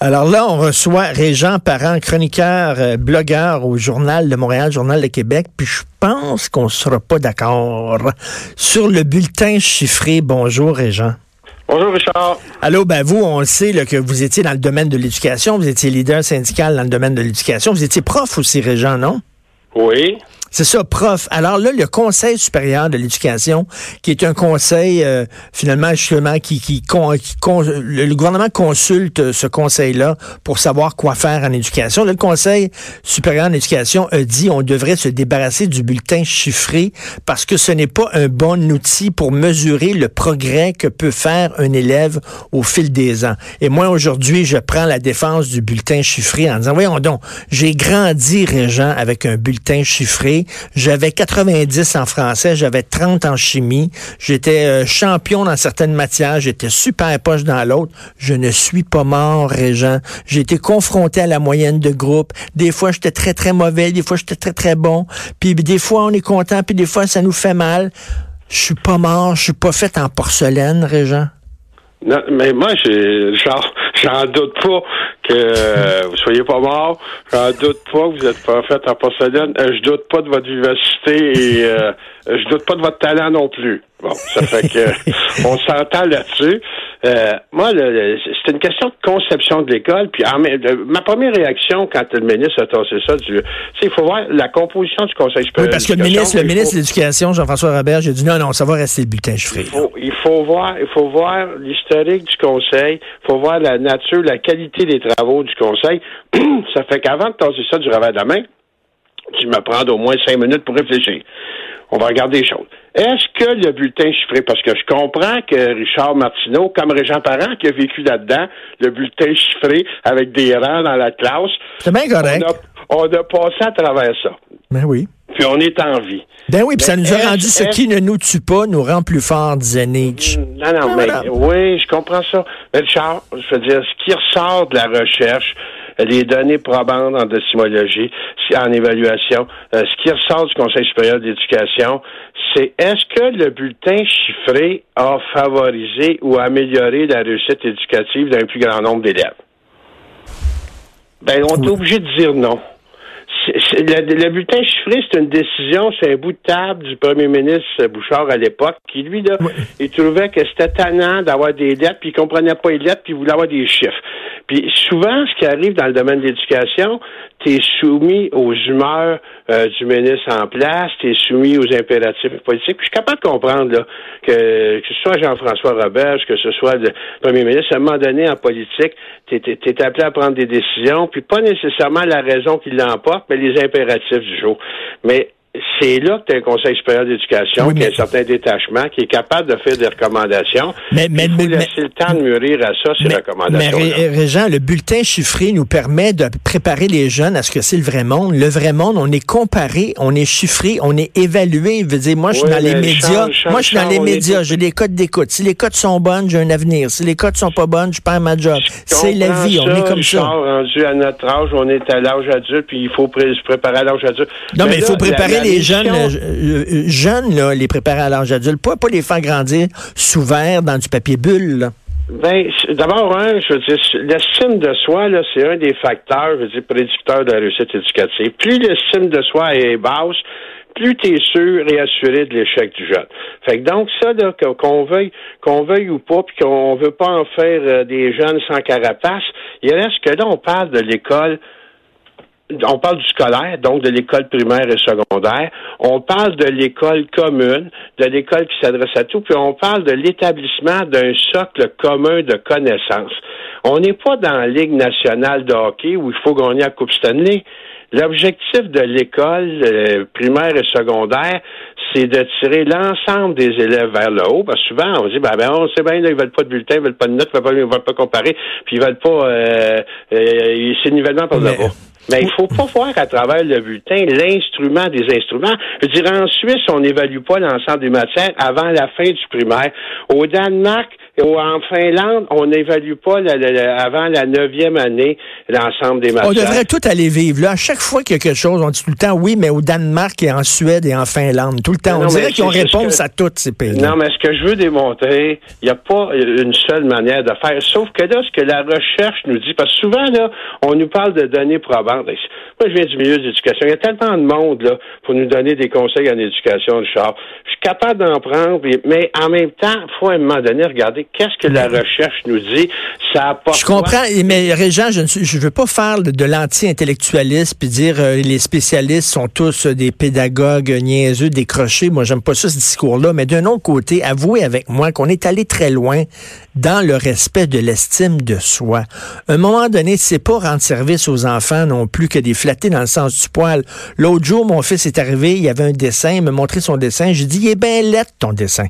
Alors là, on reçoit Régent Parent, chroniqueur, euh, blogueur au Journal de Montréal, Journal de Québec, puis je pense qu'on ne sera pas d'accord sur le bulletin chiffré. Bonjour, Régent. Bonjour Richard. Allô, ben vous, on le sait là, que vous étiez dans le domaine de l'éducation, vous étiez leader syndical dans le domaine de l'éducation, vous étiez prof aussi, Régent, non? Oui. C'est ça, prof. Alors là, le Conseil supérieur de l'éducation, qui est un conseil euh, finalement justement qui, le, gouvernement consulte ce conseil-là pour savoir quoi faire en éducation. le Conseil supérieur d'éducation a dit on devrait se débarrasser du bulletin chiffré parce que ce n'est pas un bon outil pour mesurer le progrès que peut faire un élève au fil des ans. Et moi aujourd'hui, je prends la défense du bulletin chiffré en disant voyons donc, j'ai grandi Régent avec un bulletin chiffré j'avais 90 en français, j'avais 30 en chimie. J'étais euh, champion dans certaines matières, j'étais super poche dans l'autre. Je ne suis pas mort, Régent. J'ai été confronté à la moyenne de groupe. Des fois, j'étais très, très mauvais. Des fois, j'étais très, très bon. Puis des fois, on est content. Puis des fois, ça nous fait mal. Je suis pas mort. Je suis pas fait en porcelaine, Régent. Mais moi, j'ai, genre, j'en doute pas que euh, vous soyez pas mort. J'en doute pas que vous êtes pas fait en porcelaine. Euh, je doute pas de votre vivacité et euh, je doute pas de votre talent non plus. Bon, ça fait que on s'entend là-dessus. Euh, moi, c'est une question de conception de l'école. Puis ma première réaction quand le ministre a tossé ça, il faut voir la composition du Conseil supérieur. Oui, parce que le ministre, le ministre de l'Éducation, Jean-François Robert, j'ai dit non, non, ça va rester le bulletin chiffré. Il faut, voir, il faut voir l'historique du Conseil. Il faut voir la nature, la qualité des travaux du Conseil. ça fait qu'avant de tasser ça du revers de la main, tu me prends au moins cinq minutes pour réfléchir. On va regarder les choses. Est-ce que le bulletin chiffré, parce que je comprends que Richard Martineau, comme Régent Parent, qui a vécu là-dedans, le bulletin chiffré avec des rangs dans la classe. C'est bien correct. On a, passé à travers ça. Ben oui. Puis on est en vie. Ben oui, puis ça nous a rendu ce qui ne nous tue pas nous rend plus forts, disait Nietzsche. Non, non, mais oui, je comprends ça. Mais Richard, je veux dire, ce qui ressort de la recherche, les données probantes en décimologie, en évaluation. Euh, ce qui ressort du Conseil supérieur d'éducation, c'est est-ce que le bulletin chiffré a favorisé ou amélioré la réussite éducative d'un plus grand nombre d'élèves? Ben, on est obligé de dire non. Le, bulletin chiffré, c'est une décision, c'est un bout de table du premier ministre Bouchard à l'époque, qui, lui, là, il trouvait que c'était tannant d'avoir des lettres, puis il comprenait pas les lettres, puis il voulait avoir des chiffres. Puis souvent, ce qui arrive dans le domaine de l'éducation, tu es soumis aux humeurs euh, du ministre en place, tu es soumis aux impératifs politiques. Puis je suis capable de comprendre là, que, que ce soit Jean-François Roberge, que ce soit le premier ministre, à un moment donné, en politique, tu es, appelé à prendre des décisions, puis pas nécessairement la raison qui l'emporte, mais les impératifs du jour. Mais c'est là que tu as un conseil supérieur d'éducation qui a un certain détachement, qui est capable de faire des recommandations. Mais, mais, Il faut laisser le temps de mûrir à ça, ces recommandations. Mais Régent, le bulletin chiffré nous permet de préparer les jeunes à ce que c'est le vrai monde. Le vrai monde, on est comparé, on est chiffré, on est évalué. Je veux dire, moi, je suis dans les médias. moi, je suis dans les médias. J'ai des codes d'écoute. Si les codes sont bonnes, j'ai un avenir. Si les codes sont pas bonnes, je perds ma job. C'est la vie. on est comme ça. rendu à notre âge, on est à l'âge adulte, puis il faut se préparer à l'âge adulte. Non, mais, il faut préparer les jeunes, euh, euh, jeunes là, les préparer à l'âge adulte, pas, pas les faire grandir sous verre dans du papier bulle. Ben, d'abord, hein, je veux dire, l'estime de soi, là, c'est un des facteurs, je veux dire, prédicteurs de la réussite éducative. Plus l'estime de soi est basse, plus tu es sûr et assuré de l'échec du jeune. Fait que donc ça, là, qu'on veuille, qu'on veuille ou pas, puis qu'on veut pas en faire euh, des jeunes sans carapace, il reste que là, on parle de l'école on parle du scolaire, donc de l'école primaire et secondaire. On parle de l'école commune, de l'école qui s'adresse à tout, puis on parle de l'établissement d'un socle commun de connaissances. On n'est pas dans la Ligue nationale de hockey où il faut gagner la Coupe Stanley. L'objectif de l'école euh, primaire et secondaire, c'est de tirer l'ensemble des élèves vers le haut. Parce que souvent, on dit, ben, ben on sait bien, ils veulent pas de bulletin, ils veulent pas de notes, ils veulent pas, veulent pas comparer, puis ils veulent pas, euh, euh, c'est nivellement par le Mais il faut pas voir à travers le bulletin l'instrument des instruments. Je dire, en Suisse, on n'évalue pas l'ensemble des matières avant la fin du primaire. Au Danemark, en Finlande, on n'évalue pas avant la neuvième année l'ensemble des matières. On devrait tout aller vivre. Là, à chaque fois qu'il y a quelque chose, on dit tout le temps oui, mais au Danemark et en Suède et en Finlande. Tout le temps. on dirait qu'ils ont réponse à toutes ces pays. Non, mais ce que je veux démontrer, il n'y a pas une seule manière de faire. Sauf que là, ce que la recherche nous dit, parce que souvent, là, on nous parle de données probantes. Moi, je viens du milieu de l'éducation. Il y a tellement de monde là, pour nous donner des conseils en éducation, Richard. Je suis capable d'en prendre, mais en même temps, il faut à un moment donné regarder qu'est-ce que la recherche nous dit? Ça apporte. Je comprends, mais Régent, je ne veux pas faire de, l'anti-intellectualisme puis dire euh, les spécialistes sont tous des pédagogues niaiseux, décrochés. Moi, j'aime pas ça, ce discours-là. Mais d'un autre côté, avouez avec moi qu'on est allé très loin dans le respect de l'estime de soi. À un moment donné, c'est pas rendre service aux enfants non plus que des flatter dans le sens du poil. L'autre jour, mon fils est arrivé, il y avait un dessin, il m'a montré son dessin. J'ai dit, il est bien lettre, ton dessin.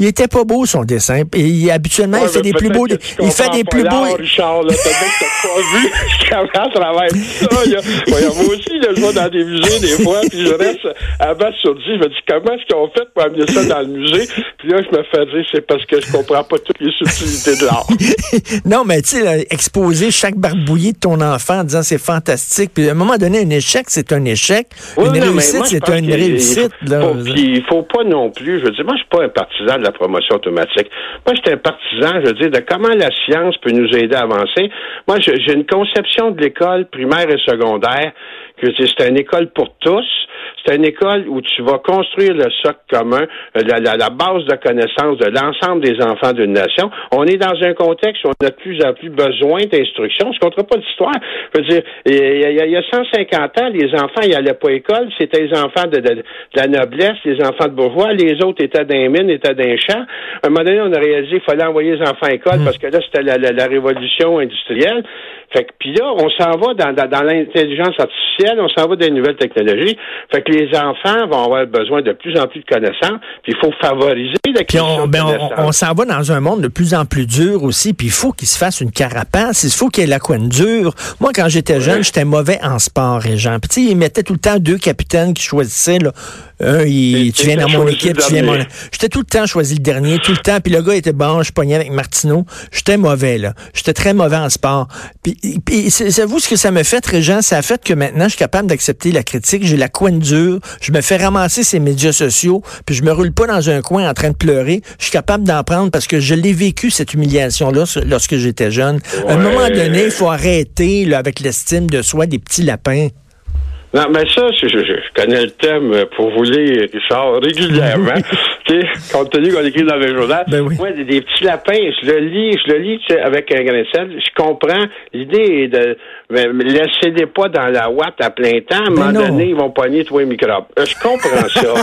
Il était pas beau son dessin. Et habituellement, il fait des plus beaux. Il fait des plus beaux. Richard, là, t'as pas vu comment travers ça. moi aussi, je vais dans des musées des fois, puis je reste à bas sur Je me dis comment est-ce qu'on fait pour amener ça dans le musée? Puis là, je me fais dire c'est parce que je comprends pas toutes les subtilités de l'art. non, mais tu sais, exposer chaque barbouillé de ton enfant en disant c'est fantastique. Puis à un moment donné, un échec, c'est un échec. une réussite, c'est une réussite. Il faut, faut pas non plus. Je veux dire, moi, je suis pas un partisan la promotion automatique. Moi, j'étais un partisan, je veux dire, de comment la science peut nous aider à avancer. Moi, j'ai une conception de l'école primaire et secondaire que c'est une école pour tous. C'est une école où tu vas construire le socle commun, euh, la, base de connaissance de l'ensemble des enfants d'une nation. On est dans un contexte où on a de plus en plus besoin d'instruction. Je ne compte pas d'histoire. Je veux dire, il y, a, 150 ans, les enfants, ils n'allaient pas à l'école. C'était les enfants de, la noblesse, les enfants de bourgeois. Les autres étaient dans les mines, étaient dans les champs. À un moment donné, on a réalisé qu'il fallait envoyer les enfants à l'école mmh. parce que là, c'était la révolution industrielle. Fait que, puis là, on s'en va dans, dans, l'intelligence artificielle, on s'en va dans les nouvelles technologies. Fait que les enfants vont avoir besoin de plus en plus de connaissances, puis il faut favoriser l'acquisition ben, on, on, s'en va dans un monde de plus en plus dur aussi, puis il faut qu'il se fasse une carapace, il faut qu'il y ait la coine dure. Moi, quand j'étais jeune, j'étais mauvais en sport, et Jean. Puis tu sais, ils mettaient tout le temps deux capitaines qui choisissaient, là, un, il, tu viens dans mon équipe, tu viens mon... J'étais tout le temps choisi le dernier, tout le temps. Puis le gars était bon, je pognais avec Martineau. J'étais mauvais, là. J'étais très mauvais en sport. Puis, puis c'est vous ce que ça me fait, Régent? Ça a fait que maintenant, je suis capable d'accepter la critique. J'ai la coin dure. Je me fais ramasser ces médias sociaux. Puis je me roule pas dans un coin en train de pleurer. Je suis capable d'en prendre parce que je l'ai vécu, cette humiliation-là, lorsque j'étais jeune. À un moment donné, il faut arrêter là, avec l'estime de soi des petits lapins. Non, mais ça, je, je, connais le thème pour vous lire, Richard, régulièrement. Compte tenu qu'on écrit dans le journal. Ben oui. Moi, des, petits lapins, je le lis, je le lis avec un grain de sel. Je comprends. L'idée est de mais, laissez-les pas dans la ouate à plein temps. À un ben moment donné, ils vont pogner tous les microbes. Euh, je comprends ça.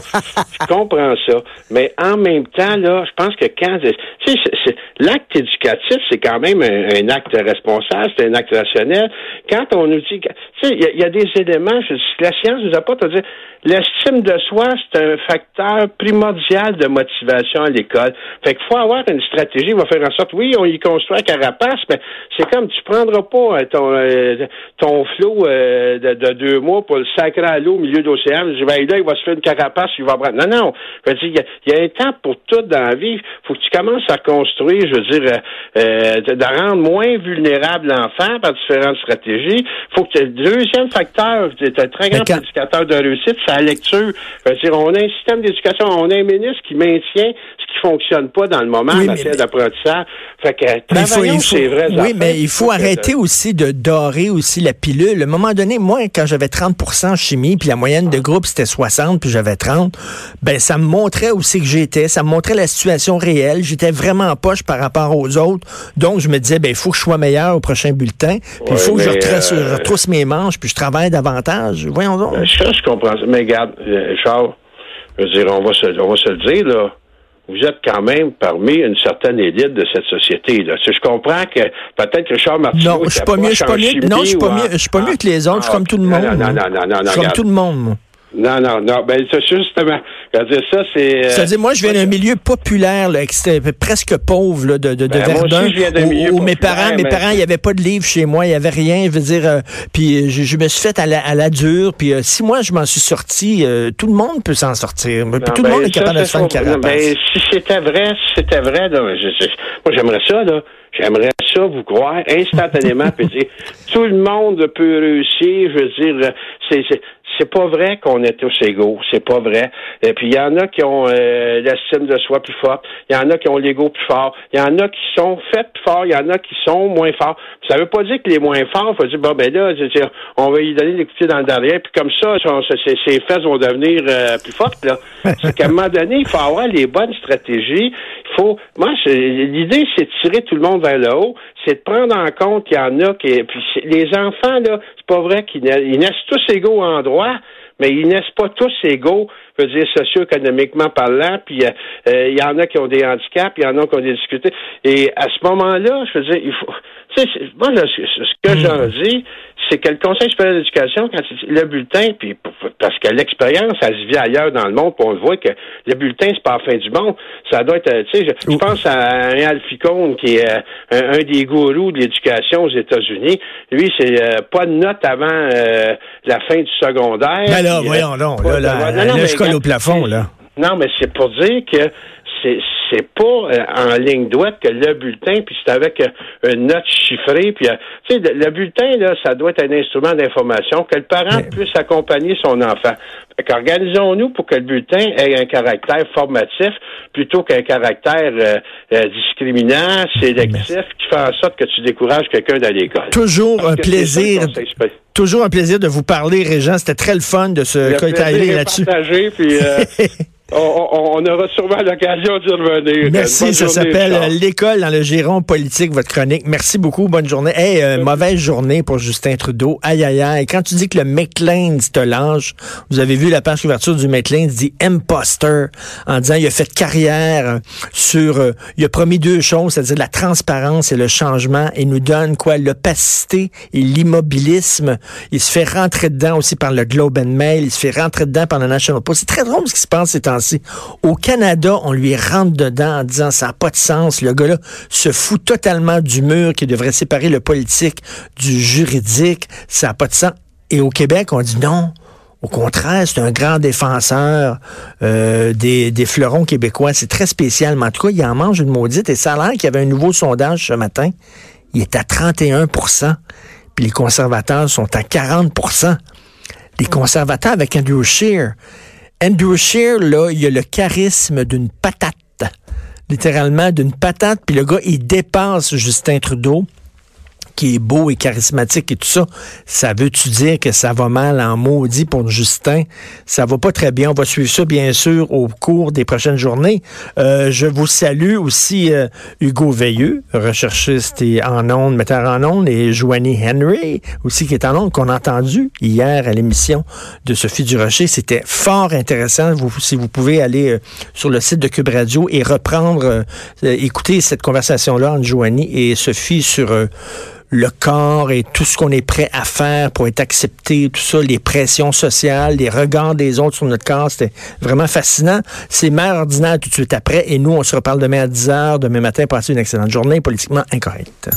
je comprends ça. Mais en même temps, là, je pense que quand... Tu sais, l'acte éducatif, c'est quand même un, acte responsable, c'est un acte rationnel. Quand on nous dit... Tu sais, il y, a des éléments... la science nous apporte à dire l'estime de soi, c'est un facteur primordial de motivation à l'école. Fait qu'il faut avoir une stratégie, il va faire en sorte, oui, on y construit un carapace, mais c'est comme tu prendras pas euh, ton, euh, ton flot euh, de, deux mois pour le sacrer à l'eau au milieu de l'océan. Je vais là, il va se faire une carapace, il va prendre. Non, non. Il y, a un temps pour tout dans la vie. faut que tu commences à construire, je veux dire, de rendre moins vulnérable l'enfant par différentes stratégies. faut que le deuxième facteur, tu un très grand indicateur de réussite, la lecture. dire, on a un système d'éducation, on a un ministre qui maintient ce qui fonctionne pas dans le moment en matière d'apprentissage. Fait que travaillons, c'est vrai. Oui, mais il faut arrêter aussi de dorer aussi la pilule. À un moment donné, moi, quand j'avais 30 en chimie, puis la moyenne de groupe, c'était 60, puis j'avais 30, ben ça me montrait aussi que j'étais, ça me montrait la situation réelle. J'étais vraiment en poche par rapport aux autres. Donc, je me disais, ben il faut que je sois meilleur au prochain bulletin, puis il faut que je euh, retrousse, mes manches, puis je travaille davantage. Voyons donc. Ben, ça, je comprends. Mais regarde, euh, Charles, je veux dire, on va se, on va se le dire, là. Vous êtes quand même parmi une certaine élite de cette société. Là. Je comprends que peut-être que Charles Martineau. Non, je suis pas mieux, je suis pas mieux. Non, je suis pas mieux. Je suis pas mieux que les autres. je suis comme tout le monde. Non, non, non, non, non. Je suis comme tout le monde. Non, non, non. Ben, c'est justement. Dire ça, c'est. C'est-à-dire, moi, je viens d'un milieu populaire, là, presque pauvre, là, de, de, ben, Verdun. Moi aussi, je viens d'un milieu où, mes parents, mes parents, il n'y avait pas de livre chez moi, il n'y avait rien. Je veux dire, euh, puis je, me suis fait à la, à la dure. Puis euh, si moi, je m'en suis sorti, euh, tout le monde peut s'en sortir. tout le monde ben, est capable de se faire une carapace. Ben, si c'était vrai, si c'était vrai, là, moi, j'aimerais ça, là. J'aimerais ça vous croire instantanément, puis dire tout le monde peut réussir. Je veux dire, c'est c'est pas vrai qu'on est tous égaux. C'est pas vrai. Et puis il y en a qui ont euh, l'estime de soi plus forte. Il y en a qui ont l'ego plus fort. Il y en a qui sont faits plus forts. Il y en a qui sont moins forts. Ça veut pas dire que les moins forts, faut dire bon ben là, dire, on va lui donner des coups dans le derrière. Puis comme ça, ses, fesses vont devenir euh, plus fortes. Là. c'est qu'à un moment donné, il faut avoir les bonnes stratégies. Faut. Moi, l'idée, c'est de tirer tout le monde vers le haut. C'est de prendre en compte qu'il y en a qui. Puis les enfants là, c'est pas vrai qu'ils naissent tous égaux en droit mais ils naissent pas tous égaux, je veux dire, socio-économiquement parlant, puis euh, euh, il y en a qui ont des handicaps, il y en a qui ont des difficultés. Et à ce moment-là, je veux dire, il faut... Tu sais, moi, ce que hmm. j'en dis, c'est que le Conseil supérieur d'éducation, quand le bulletin, puis parce que l'expérience, elle se vit ailleurs dans le monde, puis on le voit que le bulletin, c'est pas la fin du monde. Ça doit être, euh, tu sais, je, pense à un Alficone qui est euh, un, des gourous de l'éducation aux États-Unis. Lui, c'est euh, pas de note avant la fin du secondaire. Ben là, voyons donc, là, là, au plafond, là. Non, mais c'est pour dire que c'est c'est pas euh, en ligne droite que le bulletin, puis c'est avec euh, une note chiffrée, puis euh, tu sais, le, bulletin là, ça doit être un instrument d'information que le parent puisse accompagner son enfant. Organisons-nous pour que le bulletin ait un caractère formatif plutôt qu'un caractère discriminant, sélectif, qui fait en sorte que tu décourages quelqu'un d'aller à l'école. Toujours un plaisir. Toujours un plaisir de vous parler, Régent. C'était très le fun de se coïtailler là-dessus. On, aura sûrement l'occasion d'y revenir. Merci, ça s'appelle L'école dans le giron politique, votre chronique. Merci beaucoup, bonne journée. Hey, euh, mauvaise journée pour Justin Trudeau. Aïe, aïe, aïe. Quand tu dis que le McLean te lâche, vous avez vu la page couverture du McLean dit imposter en disant il a fait carrière sur, euh, il a promis deux choses, c'est-à-dire la transparence et le changement et nous donne quoi, l'opacité et l'immobilisme. Il se fait rentrer dedans aussi par le Globe and Mail, il se fait rentrer dedans par le National Post. C'est très drôle ce qui se passe ces temps au Canada, on lui rentre dedans en disant ça n'a pas de sens. Le gars-là se fout totalement du mur qui devrait séparer le politique du juridique. Ça n'a pas de sens. Et au Québec, on dit non. Au contraire, c'est un grand défenseur euh, des, des, fleurons québécois. C'est très spécial. Mais en tout cas, il en mange une maudite. Et ça a l'air qu'il y avait un nouveau sondage ce matin. Il est à 31% Puis les conservateurs sont à 40% Les conservateurs avec Andrew Scheer, Andrew Scheer, là, il a le charisme d'une patate. Littéralement d'une patate. Puis le gars, il dépasse Justin Trudeau qui est beau et charismatique et tout ça, ça veut-tu dire que ça va mal en maudit pour Justin? Ça va pas très bien. On va suivre ça, bien sûr, au cours des prochaines journées. Euh, je vous salue aussi euh, Hugo Veilleux, recherchiste et en ondes, metteur en ondes, et Joanie Henry, aussi qui est en ondes, qu'on a entendu hier à l'émission de Sophie Durocher. C'était fort intéressant. Vous, si vous pouvez aller euh, sur le site de Cube Radio et reprendre, écouter cette conversation-là entre Joanie et Sophie sur le corps et tout ce qu'on est prêt à faire pour être accepté, tout ça, les pressions sociales, les regards des autres sur notre corps, c'était vraiment fascinant. C'est mère ordinaire tout de suite après et nous, on se reparle demain à 10h, demain matin, pour passer une excellente journée politiquement incorrecte.